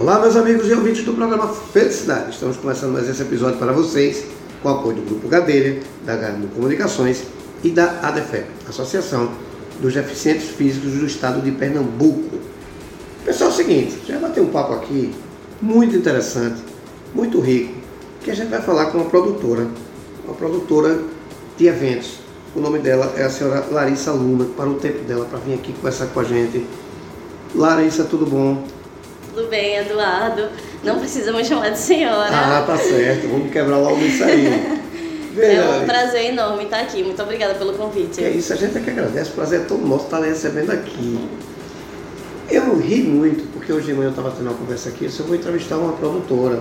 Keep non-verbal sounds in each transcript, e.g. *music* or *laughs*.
Olá, meus amigos e ouvintes do programa Felicidade. Estamos começando mais esse episódio para vocês com o apoio do Grupo Gadelha, da Garmo Comunicações e da ADEFEP, Associação dos Deficientes Físicos do Estado de Pernambuco. Pessoal, é o seguinte, já vai ter um papo aqui muito interessante, muito rico, que a gente vai falar com uma produtora, uma produtora de eventos. O nome dela é a senhora Larissa Luna, para o tempo dela, para vir aqui conversar com a gente. Larissa, tudo bom? Tudo bem, Eduardo. Não precisa me chamar de senhora. Ah, tá certo. Vamos quebrar logo isso aí. *laughs* É um prazer enorme estar aqui. Muito obrigada pelo convite. É isso, a gente é que agradece. O prazer é todo nosso estar recebendo aqui. Eu ri muito, porque hoje de manhã eu estava tendo uma conversa aqui, eu vou entrevistar uma produtora.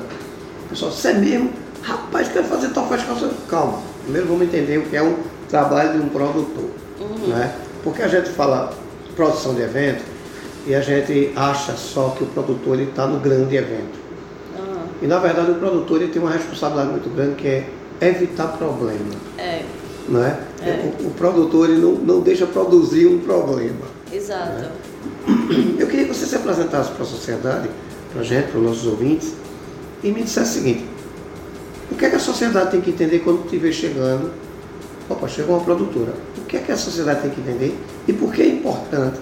Pessoal, você é mesmo? Rapaz, quero fazer tal faz calça. Calma, primeiro vamos entender o que é um trabalho de um produtor. Uhum. Né? Porque a gente fala produção de evento e a gente acha só que o produtor está no grande evento. Uhum. E na verdade o produtor ele tem uma responsabilidade muito grande que é evitar problema. É. Né? É. O, o, produtor ele não, não deixa produzir um problema. Exato. Né? Eu queria que você se apresentasse para a sociedade, para a gente, para os nossos ouvintes, e me dissesse o seguinte, o que é que a sociedade tem que entender quando estiver chegando? Opa, chegou uma produtora. O que é que a sociedade tem que entender e por que é importante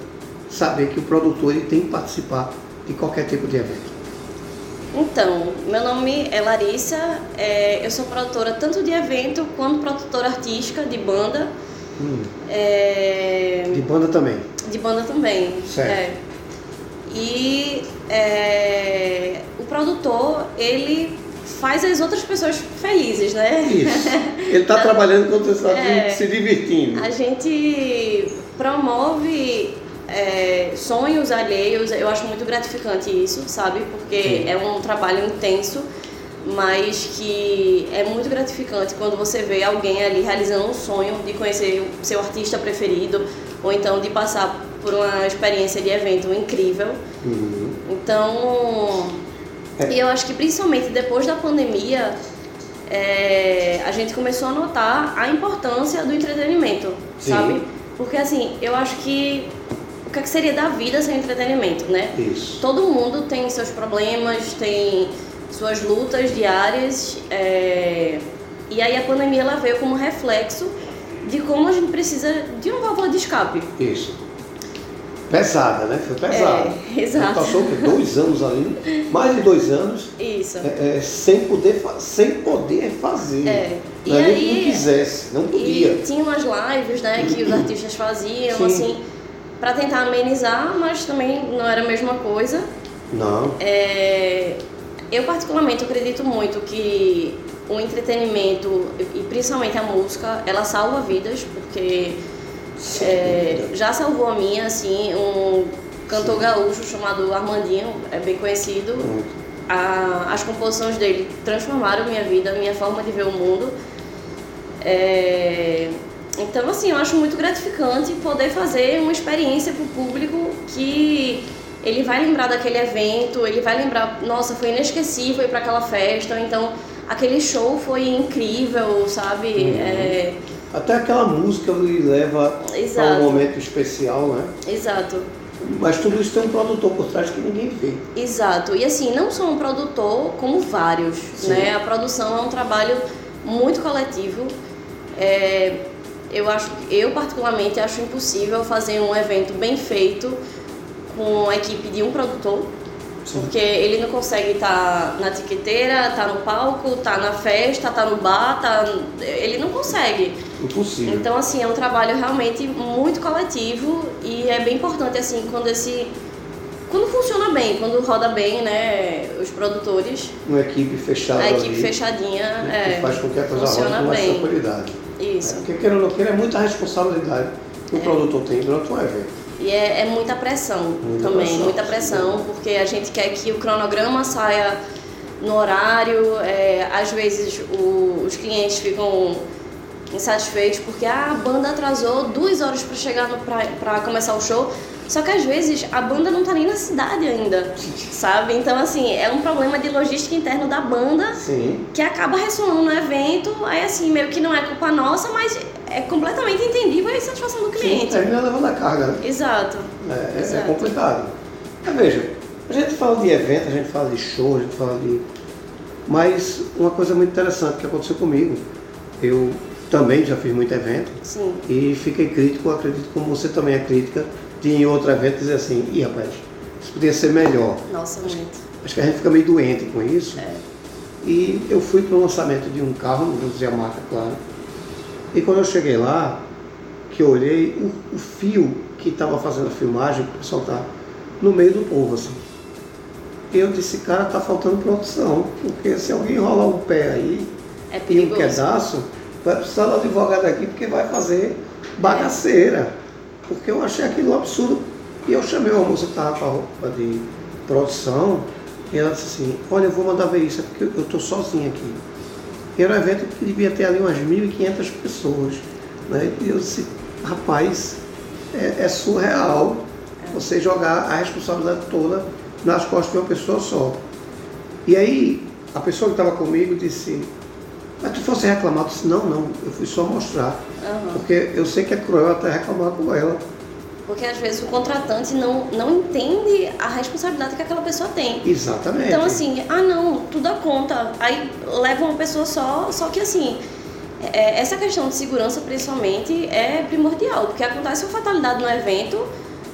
saber que o produtor ele tem que participar de qualquer tipo de evento? Então, meu nome é Larissa, é, eu sou produtora tanto de evento quanto produtora artística de banda. Hum. É... De banda também? De banda também. Certo. É. E é, o produtor, ele faz as outras pessoas felizes, né? Isso. *laughs* Ele está trabalhando você está é, se divertindo. A gente promove é, sonhos alheios, eu acho muito gratificante isso, sabe? Porque Sim. é um trabalho intenso, mas que é muito gratificante quando você vê alguém ali realizando um sonho de conhecer o seu artista preferido, ou então de passar por uma experiência de evento incrível. Uhum. Então, é. e eu acho que principalmente depois da pandemia, é, a gente começou a notar a importância do entretenimento, Sim. sabe? Porque assim, eu acho que o que, é que seria da vida sem entretenimento, né? Isso. Todo mundo tem seus problemas, tem suas lutas diárias, é... e aí a pandemia ela veio como reflexo de como a gente precisa de uma válvula de escape. Isso. Pesada, né? Foi pesada. É, *laughs* exato. Passou dois anos ali, mais de dois anos. Isso. É, é, sem, poder, sem poder fazer. É. E não aí, não quisesse, não podia. E tinham as lives, né, que os artistas faziam, Sim. assim para tentar amenizar, mas também não era a mesma coisa. Não. É, eu particularmente acredito muito que o entretenimento e principalmente a música, ela salva vidas, porque é, já salvou a minha, assim, um cantor Sim. gaúcho chamado Armandinho, é bem conhecido. A, as composições dele transformaram minha vida, minha forma de ver o mundo. É, então, assim, eu acho muito gratificante poder fazer uma experiência para o público que ele vai lembrar daquele evento, ele vai lembrar, nossa, foi inesquecível ir para aquela festa, então aquele show foi incrível, sabe? Uhum. É... Até aquela música lhe leva Exato. a um momento especial, né? Exato. Mas tudo isso tem um produtor por trás que ninguém vê. Exato. E assim, não só um produtor, como vários, Sim. né? A produção é um trabalho muito coletivo. É, eu acho, eu particularmente acho impossível fazer um evento bem feito com a equipe de um produtor, Sim. porque ele não consegue estar tá na tiqueteira, estar tá no palco, estar tá na festa, estar no bar, tá, ele não consegue. Impossível. Então assim é um trabalho realmente muito coletivo e é bem importante assim quando esse quando funciona bem, quando roda bem, né, os produtores. Uma equipe fechada. A equipe ali, fechadinha, né, é, faz com que a coisa funciona rode com mais tranquilidade. Isso. É, porque queira ou não queira, é muita responsabilidade que o é. produtor tem durante um evento. E é, é muita pressão muita também, pressão, muita pressão, sim. porque a gente quer que o cronograma saia no horário, é, às vezes o, os clientes ficam insatisfeitos porque ah, a banda atrasou duas horas para chegar para começar o show. Só que às vezes a banda não tá nem na cidade ainda, sabe? Então, assim, é um problema de logística interna da banda Sim. que acaba ressonando no evento. Aí, assim, meio que não é culpa nossa, mas é completamente entendível a insatisfação do cliente. Sim, termina levando a carga, né? Exato. É, é, Exato. é complicado. Mas veja, A gente fala de evento, a gente fala de show, a gente fala de. Mas uma coisa muito interessante que aconteceu comigo, eu também já fiz muito evento Sim. e fiquei crítico, acredito como você também é crítica, em outro evento dizer assim, ih rapaz, isso podia ser melhor. Nossa, muito. Acho que a gente fica meio doente com isso. É. E eu fui para o lançamento de um carro, não vou dizer a marca, claro. E quando eu cheguei lá, que eu olhei, o, o fio que estava fazendo a filmagem, o pessoal tá no meio do povo, assim. E eu disse, cara, tá faltando produção, porque se alguém rolar um pé aí É e um pedaço, vai precisar do advogado aqui porque vai fazer bagaceira. Porque eu achei aquilo absurdo. E eu chamei uma moça que estava com a roupa de produção e ela disse assim, olha, eu vou mandar ver isso, é porque eu estou sozinha aqui. Era um evento que devia ter ali umas 1.500 pessoas. Né? E eu disse, rapaz, é, é surreal você jogar a responsabilidade toda nas costas de uma pessoa só. E aí, a pessoa que estava comigo disse, mas tu fosse reclamar? Eu disse, não, não, eu fui só mostrar. Aham. Porque eu sei que é cruel até reclamar com ela. Porque às vezes o contratante não, não entende a responsabilidade que aquela pessoa tem. Exatamente. Então assim, ah não, tudo dá conta. Aí leva uma pessoa só, só que assim, é, essa questão de segurança principalmente é primordial, porque acontece uma fatalidade no evento,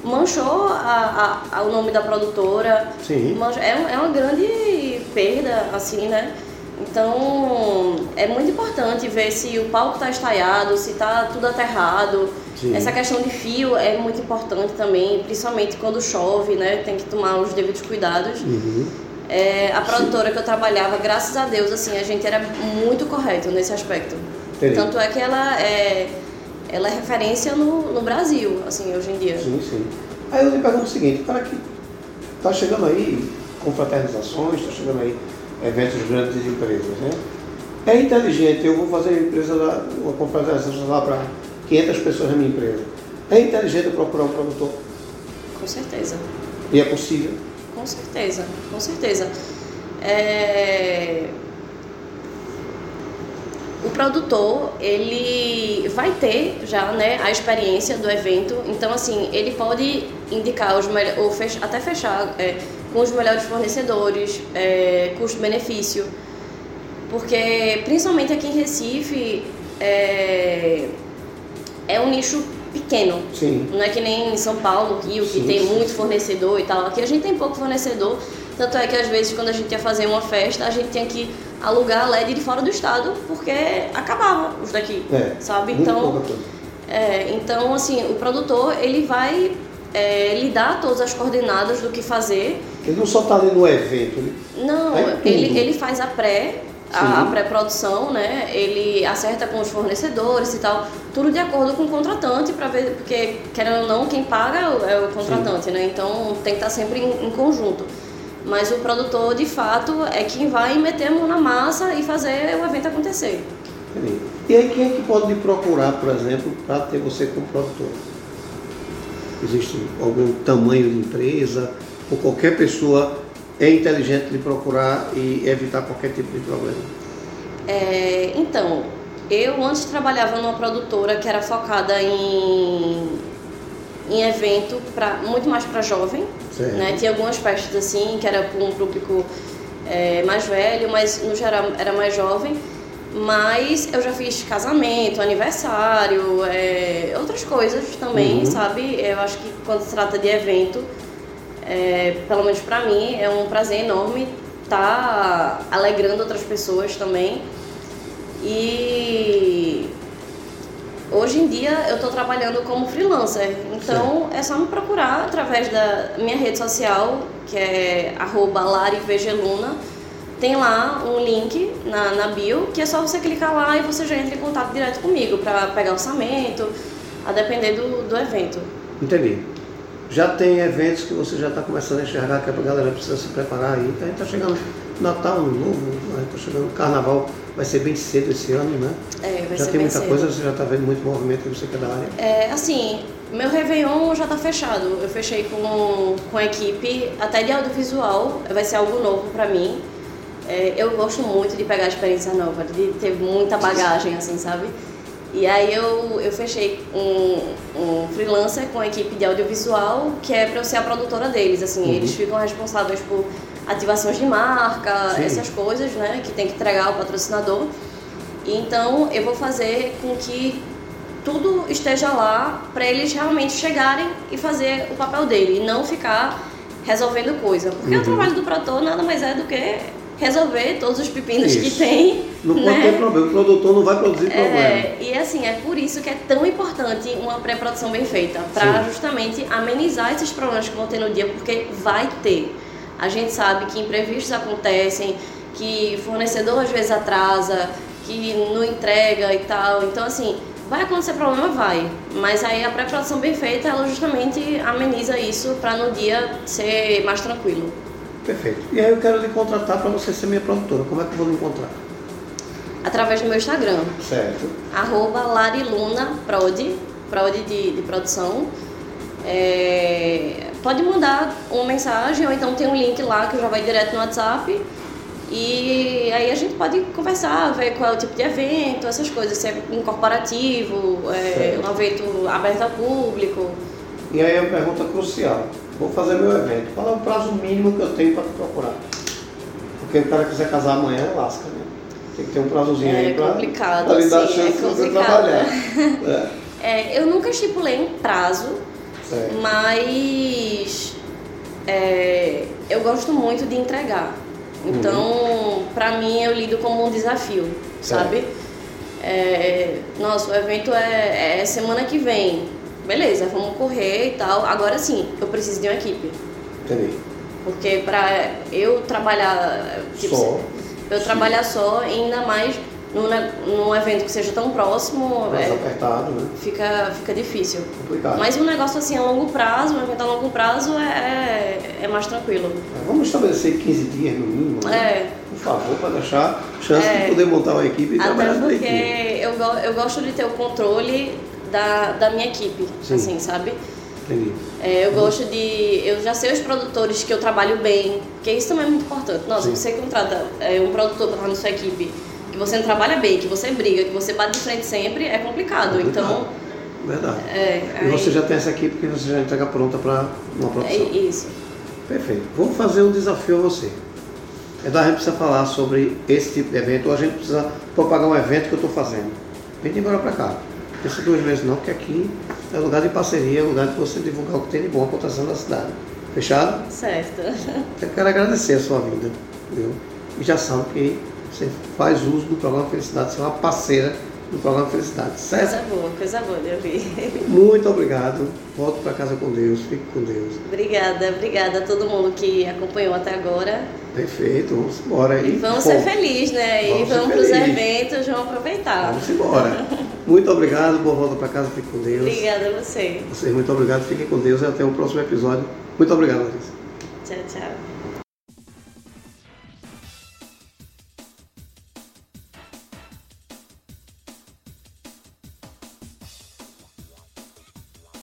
manchou a, a- a- o nome da produtora, Sim. mancha- é, é uma grande perda, assim, né? Então é muito importante ver se o palco está estaiado, se está tudo aterrado. Sim. Essa questão de fio é muito importante também, principalmente quando chove, né? Tem que tomar os devidos cuidados. Uhum. É, a produtora que eu trabalhava, graças a Deus, assim, a gente era muito correto nesse aspecto. Entendi. Tanto é que ela é, ela é referência no, no Brasil, assim, hoje em dia. Sim, sim. Aí eu lhe pergunto o seguinte, o cara que está chegando aí confraternizações, está chegando aí eventos grandes de empresas, né? É inteligente, eu vou fazer uma empresa lá, uma confraternização lá para 500 pessoas na minha empresa. É inteligente eu procurar um produtor? Com certeza. E é possível? Com certeza, com certeza. É, O produtor, ele vai ter já né, a experiência do evento, então assim, ele pode indicar os melhores, ou fech- até fechar é, com os melhores fornecedores, é, custo-benefício, porque principalmente aqui em Recife é, é um nicho pequeno, Sim. não é que nem em São Paulo, Rio, que Sim, tem sim. muito fornecedor e tal. Aqui a gente tem pouco fornecedor. Tanto é que às vezes quando a gente ia fazer uma festa, a gente tinha que alugar LED de fora do estado, porque acabava os daqui. É, Sabe? Então, é, então assim, o produtor ele vai é, lhe dar todas as coordenadas do que fazer. Ele não só está ali no evento, ele Não, É tudo. ele, ele faz a pré, a, a Sim. pré-produção, né? Ele acerta com os fornecedores e tal, tudo de acordo com o contratante para ver, porque querendo ou não, quem paga é o- é contratante, né? Então tem que estar sempre em, em conjunto. Mas o produtor, de fato, é quem vai meter a mão na massa e fazer o evento acontecer. Entendi. E aí quem é que pode lhe procurar, por exemplo, para ter você como produtor? Existe algum tamanho de empresa ou qualquer pessoa é inteligente lhe procurar e evitar qualquer tipo de problema? É, então, eu antes trabalhava numa produtora que era focada em, em evento pra, muito mais para jovem. Certo. Né? Tinha algumas festas assim, que era para um público é, mais velho, mas no geral era mais jovem. Mas eu já fiz casamento, aniversário, é, outras coisas também, Uhum. sabe? Eu acho que quando se trata de evento, é, pelo menos pra mim, é um prazer enorme estar alegrando outras pessoas também. E hoje em dia eu estou trabalhando como freelancer, então é só me procurar através da minha rede social, que é arroba larivegeluna. Tem lá um link na, na bio, que é só você clicar lá e você já entra em contato direto comigo para pegar orçamento, a depender do, do evento. Entendi. Já tem eventos que você já está começando a enxergar que a galera precisa se preparar aí. A gente está chegando Natal, Ano Novo, a gente está chegando Carnaval, vai ser bem cedo esse ano, né? É, vai já ser tem muita cedo. coisa, você já está vendo muito movimento, você que é da área. É, assim, meu Réveillon já tá fechado. Eu fechei com, com a equipe, até de audiovisual, vai ser algo novo pra mim. É, eu gosto muito de pegar experiência nova, de ter muita bagagem, assim, sabe? E aí eu, eu fechei um, um freelancer com a equipe de audiovisual, que é para eu ser a produtora deles. Assim, uhum. eles ficam responsáveis por ativações de marca, Sim. essas coisas, né, que tem que entregar ao patrocinador. Então eu vou fazer com que tudo esteja lá para eles realmente chegarem e fazer o papel dele e não ficar resolvendo coisa. Porque uhum. o trabalho do produtor nada mais é do que resolver todos os pepinos isso. que tem. Não né? pode ter problema, o produtor não vai produzir é, problema. E assim, é por isso que é tão importante uma pré-produção bem feita, para justamente amenizar esses problemas que vão ter no dia, porque vai ter. A gente sabe que imprevistos acontecem, que fornecedor às vezes atrasa, que não entrega e tal. Então, assim, vai acontecer problema? Vai. Mas aí a pré-produção bem feita, ela justamente ameniza isso para no dia ser mais tranquilo. Perfeito. E aí eu quero lhe contratar para você ser minha produtora. Como é que eu vou lhe encontrar? Através do meu Instagram. Certo. Arroba larilunaprod, prod de, de produção. É, pode mandar uma mensagem ou então tem um link lá que já vai direto no WhatsApp. E aí a gente pode conversar, ver qual é o tipo de evento, essas coisas, se é um corporativo, é, um evento aberto ao público. E aí a pergunta crucial vou fazer meu evento. Qual é o prazo mínimo que eu tenho para te procurar? Porque o cara quiser casar amanhã, lasca, né? Tem que ter um prazozinho é aí para lhe dar sim, chance é de você trabalhar. *laughs* é. É, eu nunca estipulei um prazo, certo. mas é, eu gosto muito de entregar. Então, uhum. para mim, eu lido como um desafio, certo. sabe? É, nossa, o evento é, é semana que vem beleza, vamos correr e tal. Agora sim, eu preciso de uma equipe. Entendi. Porque para eu trabalhar. Tipo, só. Eu sim. trabalhar só, ainda mais num, num evento que seja tão próximo. Mais é, apertado, né? Fica, fica difícil. Complicado. Mas um negócio assim a longo prazo, um evento a longo prazo é, é, é mais tranquilo. É, vamos estabelecer 15 dias no mínimo, né? É. Por favor, para deixar chance é. de poder montar uma equipe e Até trabalhar porque eu, eu gosto de ter o controle da, da minha equipe, Sim. assim, sabe? Entendi. É, eu uhum. gosto de. Eu já sei os produtores que eu trabalho bem, porque isso também é muito importante. Nossa, Sim. você contrata é, um produtor para estar na sua equipe, que você não trabalha bem, que você briga, que você bate de frente sempre, é complicado. É. Então. Verdade. É, e aí... você já tem essa equipe que você já entrega pronta para uma produção. É isso. Perfeito. Vou fazer um desafio a você. É a gente precisa falar sobre esse tipo de evento, ou a gente precisa propagar um evento que eu estou fazendo. Vem embora para cá. Pensa duas vezes não, porque aqui é lugar de parceria, é lugar de você divulgar o que tem de bom acontecendo na cidade. Fechado? Certo. Eu quero agradecer a sua vida, viu? E já sabe que você faz uso do programa Felicidade, você é uma parceira do programa Felicidade, certo? Coisa boa, coisa boa de ouvir. Muito obrigado. Volto para casa com Deus, fique com Deus. Obrigada, obrigada a todo mundo que acompanhou até agora. Perfeito, vamos embora aí. E vamos ser felizes, né? Vamos e vamos para os eventos, vamos aproveitar. Vamos embora. *laughs* muito obrigado, boa volta para casa, fique com Deus. Obrigada a você. Vocês, muito obrado, fiquem com Deus e até o próximo episódio. Muito obrigado, Larissa. Tchau, tchau.